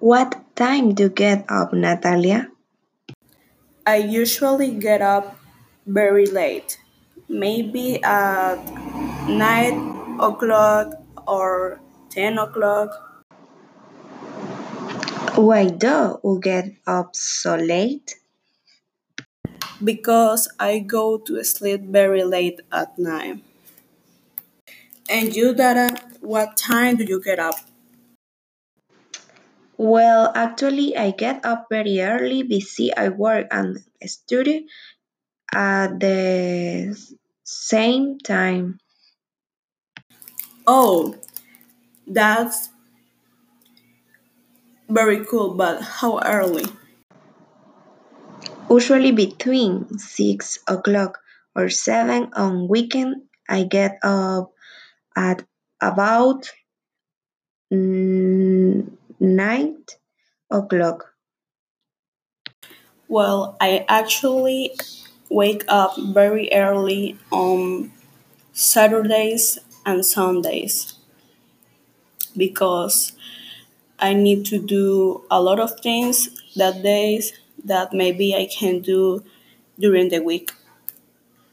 What time do you get up, Natalia? I usually get up very late, maybe at 9 o'clock or 10 o'clock, Why do you get up so late? because I go to sleep very late at night. And you, Dara, what time do you get up? Well, actually, I get up very early because I work and study at the same time. Oh, that's very cool, but how early? Usually between 6 o'clock or 7 on weekend, I get up at about mm, 9 o'clock. Well, I actually wake up very early on Saturdays and Sundays because I need to do a lot of things that days that maybe I can do during the week.